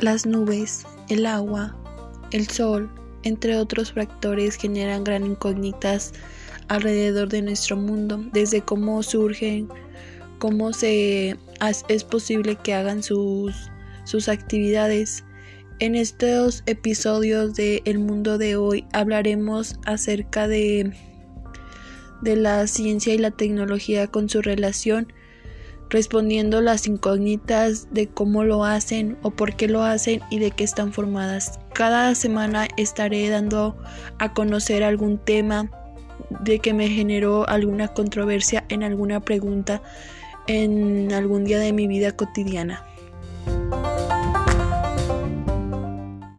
Las nubes, el agua, el sol, entre otros factores generan gran incógnitas alrededor de nuestro mundo, desde cómo surgen, cómo se es posible que hagan sus, sus actividades. En estos episodios de El Mundo de hoy hablaremos acerca de, de la ciencia y la tecnología con su relación respondiendo las incógnitas de cómo lo hacen o por qué lo hacen y de qué están formadas. Cada semana estaré dando a conocer algún tema de que me generó alguna controversia en alguna pregunta en algún día de mi vida cotidiana.